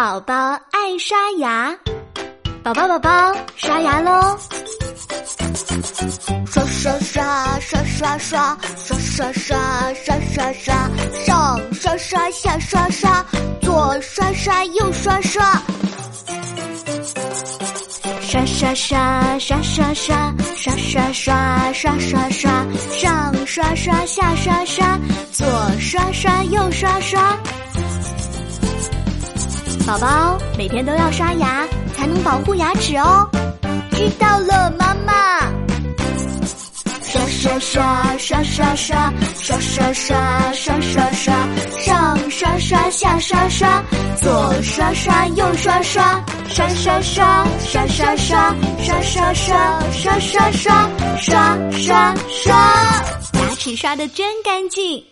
宝宝爱刷牙，宝宝宝宝刷牙喽！刷刷刷刷刷刷刷刷刷刷刷刷，上刷刷下刷刷，左刷刷右刷刷，刷刷刷刷刷刷刷刷刷刷刷刷，上刷刷下刷刷，左刷刷右刷刷。宝宝每天都要刷牙，才能保护牙齿哦。知道了，妈妈。刷刷刷刷刷刷刷刷刷刷刷刷，上刷刷下刷刷，左刷刷右刷刷，刷刷刷刷刷刷刷刷刷刷刷刷刷刷刷，牙齿刷的真干净。